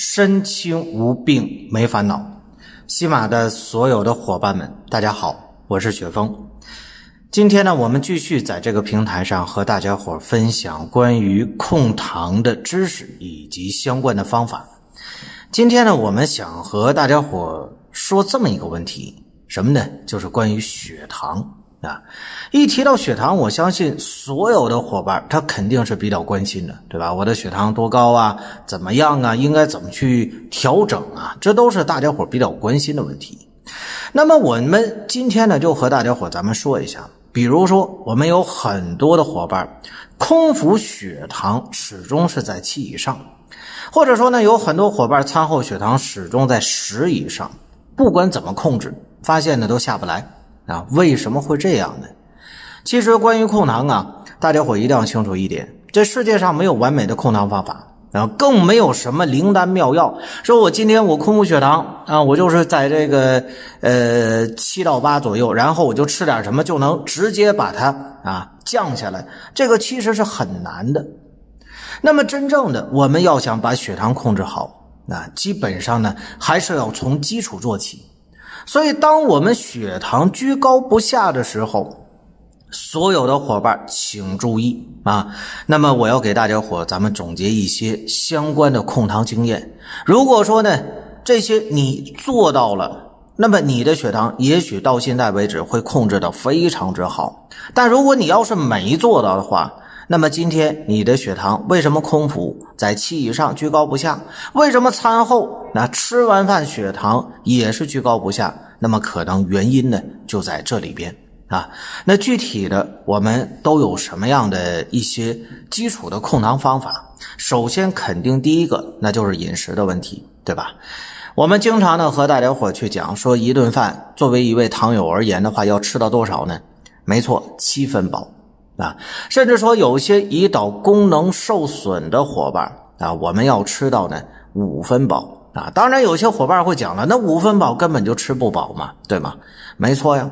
身轻无病没烦恼。西马的所有的伙伴们，大家好，我是雪峰。今天呢，我们继续在这个平台上和大家伙分享关于控糖的知识以及相关的方法。今天呢，我们想和大家伙说这么一个问题，什么呢？就是关于血糖。啊，一提到血糖，我相信所有的伙伴他肯定是比较关心的，对吧？我的血糖多高啊？怎么样啊？应该怎么去调整啊？这都是大家伙比较关心的问题。那么我们今天呢，就和大家伙咱们说一下，比如说我们有很多的伙伴空腹血糖始终是在七以上，或者说呢，有很多伙伴餐后血糖始终在十以上，不管怎么控制，发现呢都下不来。啊，为什么会这样呢？其实关于控糖啊，大家伙一定要清楚一点：这世界上没有完美的控糖方法，然后更没有什么灵丹妙药。说我今天我空腹血糖啊，我就是在这个呃七到八左右，然后我就吃点什么就能直接把它啊降下来。这个其实是很难的。那么真正的我们要想把血糖控制好，那基本上呢还是要从基础做起。所以，当我们血糖居高不下的时候，所有的伙伴请注意啊！那么，我要给大家伙咱们总结一些相关的控糖经验。如果说呢，这些你做到了，那么你的血糖也许到现在为止会控制的非常之好。但如果你要是没做到的话，那么今天你的血糖为什么空腹在七以上居高不下？为什么餐后那吃完饭血糖也是居高不下？那么可能原因呢就在这里边啊。那具体的我们都有什么样的一些基础的控糖方法？首先肯定第一个那就是饮食的问题，对吧？我们经常呢和大家伙去讲说，一顿饭作为一位糖友而言的话，要吃到多少呢？没错，七分饱。啊，甚至说有些胰岛功能受损的伙伴啊，我们要吃到呢五分饱啊。当然，有些伙伴会讲了，那五分饱根本就吃不饱嘛，对吗？没错呀，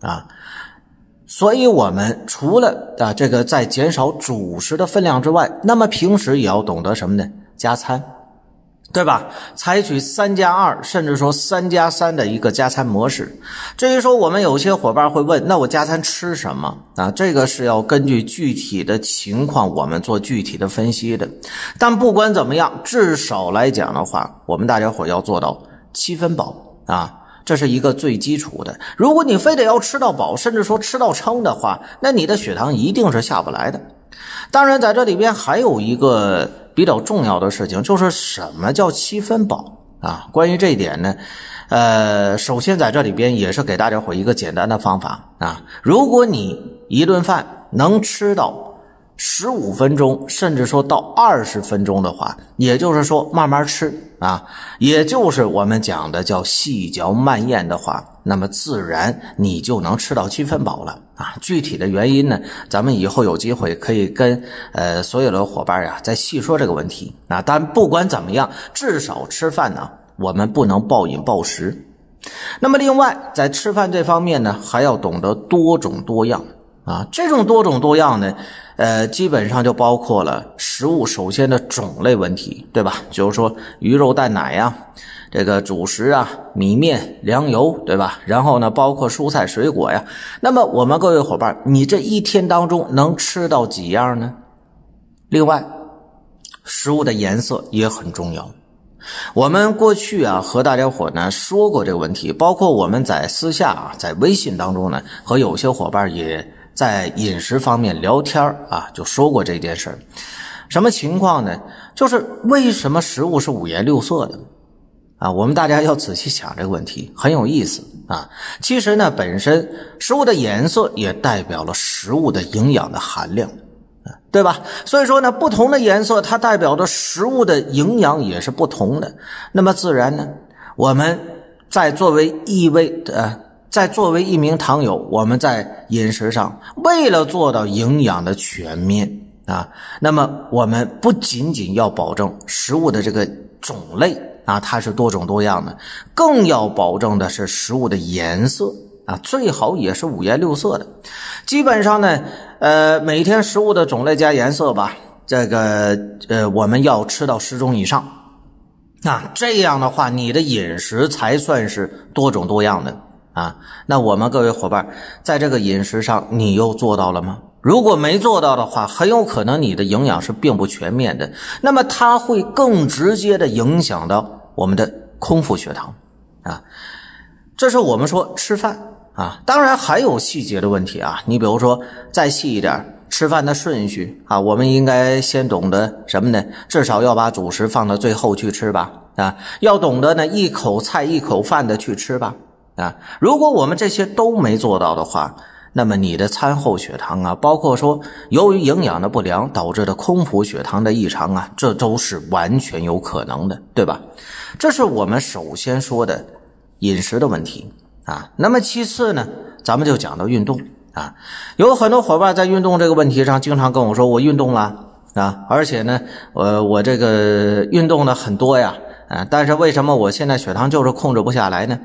啊，所以我们除了啊这个在减少主食的分量之外，那么平时也要懂得什么呢？加餐。对吧？采取三加二，甚至说三加三的一个加餐模式。至于说我们有些伙伴会问，那我加餐吃什么啊？这个是要根据具体的情况，我们做具体的分析的。但不管怎么样，至少来讲的话，我们大家伙要做到七分饱啊，这是一个最基础的。如果你非得要吃到饱，甚至说吃到撑的话，那你的血糖一定是下不来的。当然，在这里边还有一个。比较重要的事情就是什么叫七分饱啊？关于这一点呢，呃，首先在这里边也是给大家伙一个简单的方法啊。如果你一顿饭能吃到。十五分钟，甚至说到二十分钟的话，也就是说慢慢吃啊，也就是我们讲的叫细嚼慢咽的话，那么自然你就能吃到七分饱了啊。具体的原因呢，咱们以后有机会可以跟呃所有的伙伴呀再细说这个问题啊。但不管怎么样，至少吃饭呢，我们不能暴饮暴食。那么另外，在吃饭这方面呢，还要懂得多种多样。啊，这种多种多样呢，呃，基本上就包括了食物首先的种类问题，对吧？就是说鱼肉蛋奶呀，这个主食啊，米面粮油，对吧？然后呢，包括蔬菜水果呀。那么我们各位伙伴，你这一天当中能吃到几样呢？另外，食物的颜色也很重要。我们过去啊和大家伙呢说过这个问题，包括我们在私下啊在微信当中呢和有些伙伴也。在饮食方面聊天啊，就说过这件事儿。什么情况呢？就是为什么食物是五颜六色的啊？我们大家要仔细想这个问题，很有意思啊。其实呢，本身食物的颜色也代表了食物的营养的含量，啊对吧？所以说呢，不同的颜色它代表的食物的营养也是不同的。那么自然呢，我们在作为一位呃，在作为一名糖友，我们在饮食上为了做到营养的全面啊，那么我们不仅仅要保证食物的这个种类啊，它是多种多样的，更要保证的是食物的颜色啊，最好也是五颜六色的。基本上呢，呃，每天食物的种类加颜色吧，这个呃，我们要吃到十种以上。那这样的话，你的饮食才算是多种多样的啊。那我们各位伙伴，在这个饮食上，你又做到了吗？如果没做到的话，很有可能你的营养是并不全面的。那么它会更直接的影响到我们的空腹血糖啊。这是我们说吃饭啊，当然还有细节的问题啊。你比如说再细一点。吃饭的顺序啊，我们应该先懂得什么呢？至少要把主食放到最后去吃吧。啊，要懂得呢，一口菜一口饭的去吃吧。啊，如果我们这些都没做到的话，那么你的餐后血糖啊，包括说由于营养的不良导致的空腹血糖的异常啊，这都是完全有可能的，对吧？这是我们首先说的饮食的问题啊。那么其次呢，咱们就讲到运动。啊，有很多伙伴在运动这个问题上，经常跟我说：“我运动了啊，而且呢，我我这个运动的很多呀，啊，但是为什么我现在血糖就是控制不下来呢？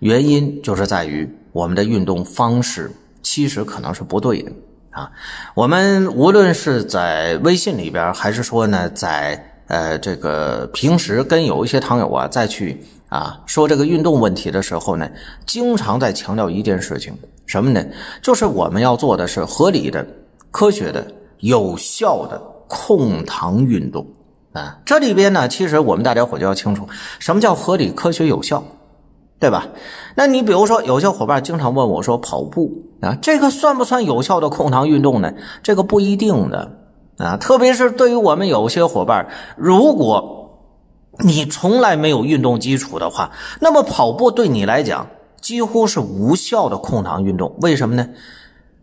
原因就是在于我们的运动方式其实可能是不对的啊。我们无论是在微信里边，还是说呢，在呃这个平时跟有一些糖友啊再去啊说这个运动问题的时候呢，经常在强调一件事情。”什么呢？就是我们要做的是合理的、科学的、有效的控糖运动啊！这里边呢，其实我们大家伙就要清楚，什么叫合理、科学、有效，对吧？那你比如说，有些伙伴经常问我说，跑步啊，这个算不算有效的控糖运动呢？这个不一定的啊，特别是对于我们有些伙伴，如果你从来没有运动基础的话，那么跑步对你来讲。几乎是无效的控糖运动，为什么呢？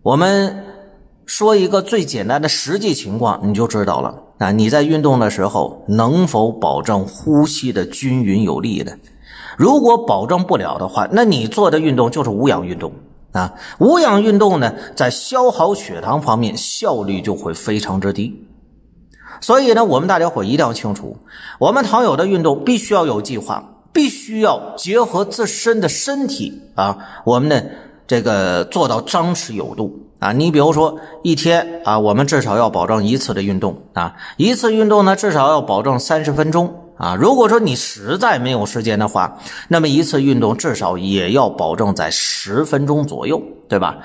我们说一个最简单的实际情况，你就知道了啊！你在运动的时候能否保证呼吸的均匀有力的？如果保证不了的话，那你做的运动就是无氧运动啊！无氧运动呢，在消耗血糖方面效率就会非常之低。所以呢，我们大家伙一定要清楚，我们糖友的运动必须要有计划。必须要结合自身的身体啊，我们呢这个做到张弛有度啊。你比如说一天啊，我们至少要保证一次的运动啊，一次运动呢至少要保证三十分钟啊。如果说你实在没有时间的话，那么一次运动至少也要保证在十分钟左右，对吧？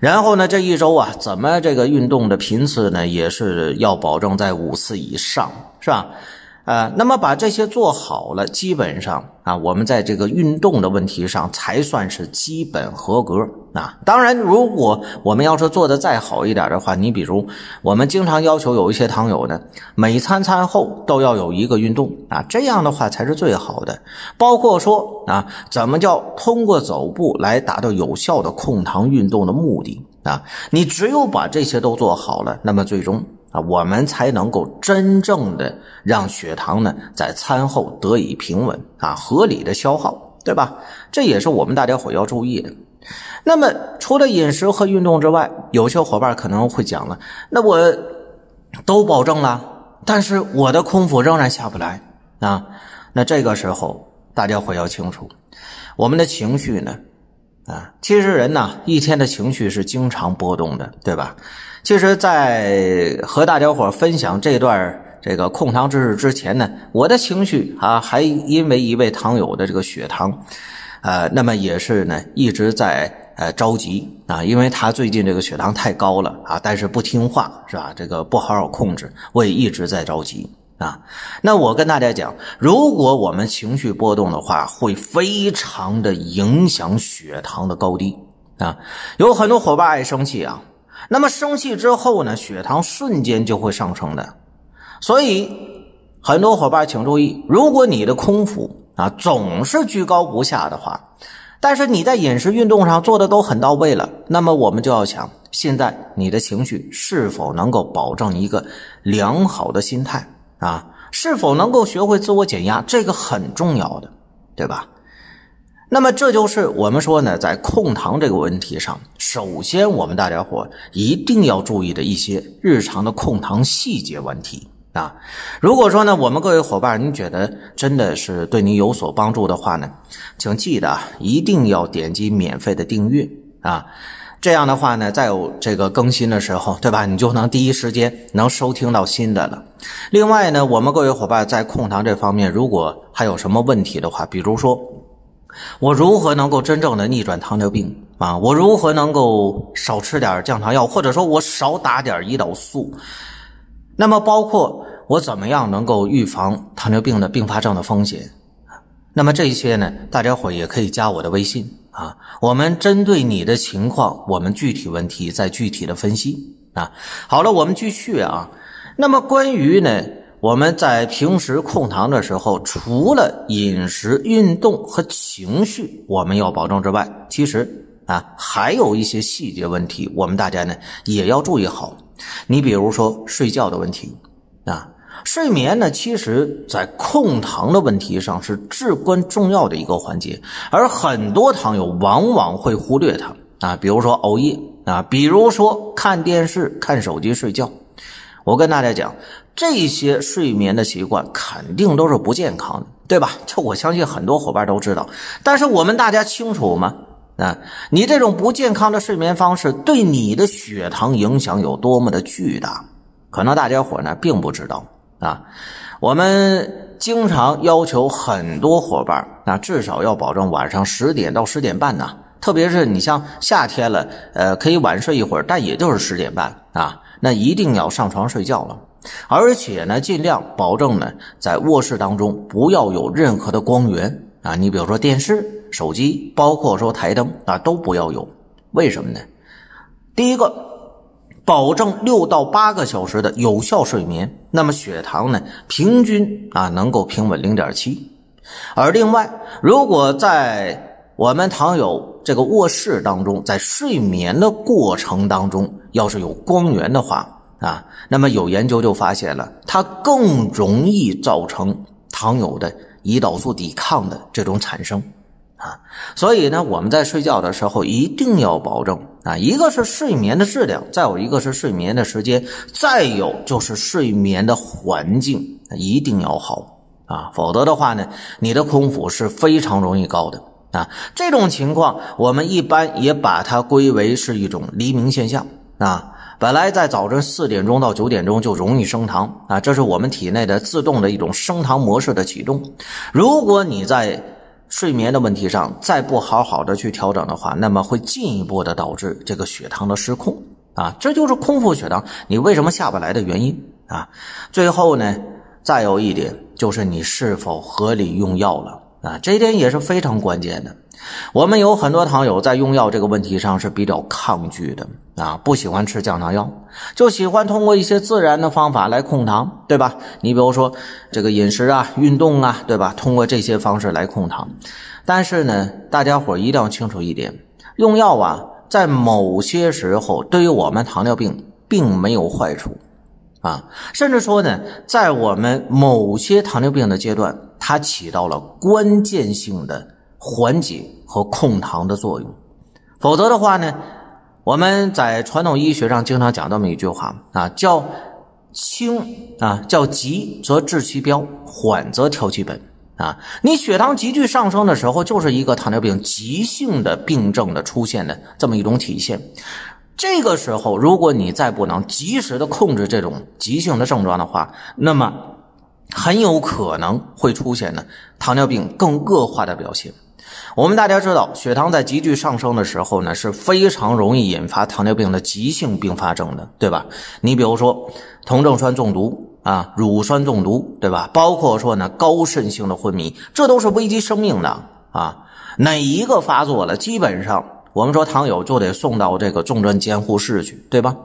然后呢，这一周啊，怎么这个运动的频次呢，也是要保证在五次以上，是吧？呃，那么把这些做好了，基本上啊，我们在这个运动的问题上才算是基本合格啊。当然，如果我们要是做的再好一点的话，你比如我们经常要求有一些糖友呢，每餐餐后都要有一个运动啊，这样的话才是最好的。包括说啊，怎么叫通过走步来达到有效的控糖运动的目的啊？你只有把这些都做好了，那么最终。啊，我们才能够真正的让血糖呢在餐后得以平稳啊，合理的消耗，对吧？这也是我们大家伙要注意的。那么，除了饮食和运动之外，有些伙伴可能会讲了，那我都保证了，但是我的空腹仍然下不来啊。那这个时候，大家伙要清楚，我们的情绪呢，啊，其实人呢一天的情绪是经常波动的，对吧？其实，在和大家伙分享这段这个控糖知识之前呢，我的情绪啊，还因为一位糖友的这个血糖，呃，那么也是呢一直在呃着急啊，因为他最近这个血糖太高了啊，但是不听话是吧？这个不好好控制，我也一直在着急啊。那我跟大家讲，如果我们情绪波动的话，会非常的影响血糖的高低啊。有很多伙伴爱生气啊。那么生气之后呢，血糖瞬间就会上升的。所以很多伙伴请注意，如果你的空腹啊总是居高不下的话，但是你在饮食运动上做的都很到位了，那么我们就要想，现在你的情绪是否能够保证一个良好的心态啊？是否能够学会自我减压？这个很重要的对吧？那么这就是我们说呢，在控糖这个问题上，首先我们大家伙一定要注意的一些日常的控糖细节问题啊。如果说呢，我们各位伙伴，您觉得真的是对您有所帮助的话呢，请记得一定要点击免费的订阅啊。这样的话呢，再有这个更新的时候，对吧？你就能第一时间能收听到新的了。另外呢，我们各位伙伴在控糖这方面，如果还有什么问题的话，比如说。我如何能够真正的逆转糖尿病啊？我如何能够少吃点降糖药，或者说我少打点胰岛素？那么包括我怎么样能够预防糖尿病的并发症的风险？那么这些呢，大家伙也可以加我的微信啊。我们针对你的情况，我们具体问题再具体的分析啊。好了，我们继续啊。那么关于呢？我们在平时控糖的时候，除了饮食、运动和情绪我们要保证之外，其实啊还有一些细节问题，我们大家呢也要注意好。你比如说睡觉的问题啊，睡眠呢，其实在控糖的问题上是至关重要的一个环节，而很多糖友往往会忽略它啊，比如说熬夜啊，比如说看电视、看手机睡觉。我跟大家讲。这些睡眠的习惯肯定都是不健康的，对吧？这我相信很多伙伴都知道。但是我们大家清楚吗？啊，你这种不健康的睡眠方式对你的血糖影响有多么的巨大？可能大家伙呢并不知道啊。我们经常要求很多伙伴，那至少要保证晚上十点到十点半呢。特别是你像夏天了，呃，可以晚睡一会儿，但也就是十点半啊。那一定要上床睡觉了。而且呢，尽量保证呢，在卧室当中不要有任何的光源啊，你比如说电视、手机，包括说台灯啊，都不要有。为什么呢？第一个，保证六到八个小时的有效睡眠，那么血糖呢，平均啊能够平稳零点七。而另外，如果在我们糖友这个卧室当中，在睡眠的过程当中，要是有光源的话。啊，那么有研究就发现了，它更容易造成糖友的胰岛素抵抗的这种产生啊，所以呢，我们在睡觉的时候一定要保证啊，一个是睡眠的质量，再有一个是睡眠的时间，再有就是睡眠的环境一定要好啊，否则的话呢，你的空腹是非常容易高的啊。这种情况我们一般也把它归为是一种黎明现象啊。本来在早晨四点钟到九点钟就容易升糖啊，这是我们体内的自动的一种升糖模式的启动。如果你在睡眠的问题上再不好好的去调整的话，那么会进一步的导致这个血糖的失控啊，这就是空腹血糖你为什么下不来的原因啊。最后呢，再有一点就是你是否合理用药了啊，这一点也是非常关键的。我们有很多糖友在用药这个问题上是比较抗拒的啊，不喜欢吃降糖药，就喜欢通过一些自然的方法来控糖，对吧？你比如说这个饮食啊、运动啊，对吧？通过这些方式来控糖。但是呢，大家伙一定要清楚一点，用药啊，在某些时候对于我们糖尿病并没有坏处啊，甚至说呢，在我们某些糖尿病的阶段，它起到了关键性的。缓解和控糖的作用，否则的话呢，我们在传统医学上经常讲这么一句话啊，叫轻啊，叫急则治其标，缓则调其本啊。你血糖急剧上升的时候，就是一个糖尿病急性的病症的出现的这么一种体现。这个时候，如果你再不能及时的控制这种急性的症状的话，那么很有可能会出现呢糖尿病更恶化的表现。我们大家知道，血糖在急剧上升的时候呢，是非常容易引发糖尿病的急性并发症的，对吧？你比如说，酮症酸中毒啊，乳酸中毒，对吧？包括说呢，高渗性的昏迷，这都是危及生命的啊！哪一个发作了，基本上我们说糖友就得送到这个重症监护室去，对吧？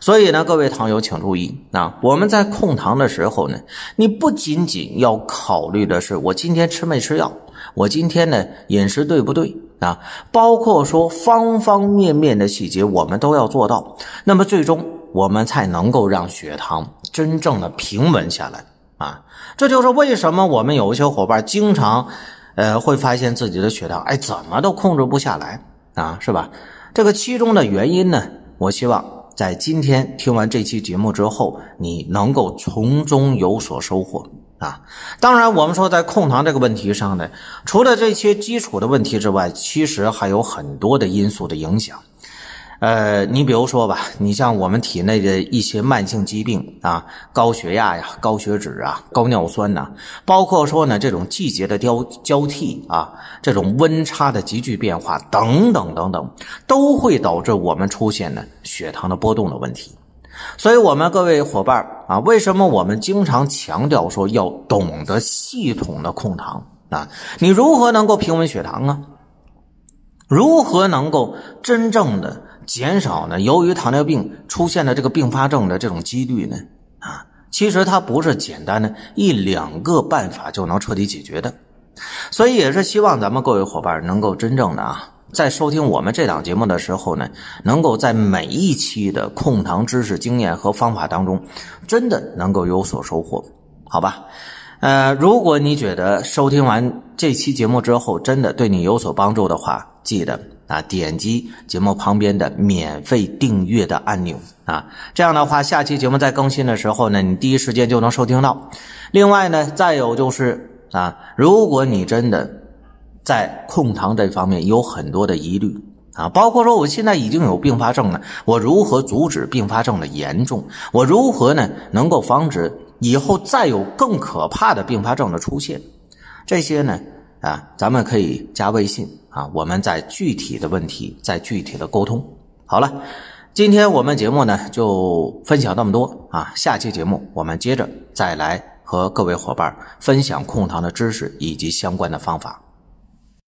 所以呢，各位糖友请注意啊，我们在控糖的时候呢，你不仅仅要考虑的是我今天吃没吃药。我今天呢，饮食对不对啊？包括说方方面面的细节，我们都要做到。那么最终，我们才能够让血糖真正的平稳下来啊！这就是为什么我们有一些伙伴经常呃，会发现自己的血糖，哎，怎么都控制不下来啊，是吧？这个其中的原因呢，我希望在今天听完这期节目之后，你能够从中有所收获啊。当然，我们说在控糖这个问题上呢，除了这些基础的问题之外，其实还有很多的因素的影响。呃，你比如说吧，你像我们体内的一些慢性疾病啊，高血压呀、高血脂啊、高尿酸呐，包括说呢这种季节的交交替啊，这种温差的急剧变化等等等等，都会导致我们出现呢血糖的波动的问题。所以，我们各位伙伴啊，为什么我们经常强调说要懂得系统的控糖啊？你如何能够平稳血糖呢？如何能够真正的？减少呢，由于糖尿病出现的这个并发症的这种几率呢，啊，其实它不是简单的一两个办法就能彻底解决的，所以也是希望咱们各位伙伴能够真正的啊，在收听我们这档节目的时候呢，能够在每一期的控糖知识、经验和方法当中，真的能够有所收获，好吧？呃，如果你觉得收听完这期节目之后真的对你有所帮助的话，记得。啊，点击节目旁边的免费订阅的按钮啊，这样的话，下期节目在更新的时候呢，你第一时间就能收听到。另外呢，再有就是啊，如果你真的在控糖这方面有很多的疑虑啊，包括说我现在已经有并发症了，我如何阻止并发症的严重？我如何呢能够防止以后再有更可怕的并发症的出现？这些呢？啊，咱们可以加微信啊，我们再具体的问题再具体的沟通。好了，今天我们节目呢就分享那么多啊，下期节目我们接着再来和各位伙伴分享控糖的知识以及相关的方法。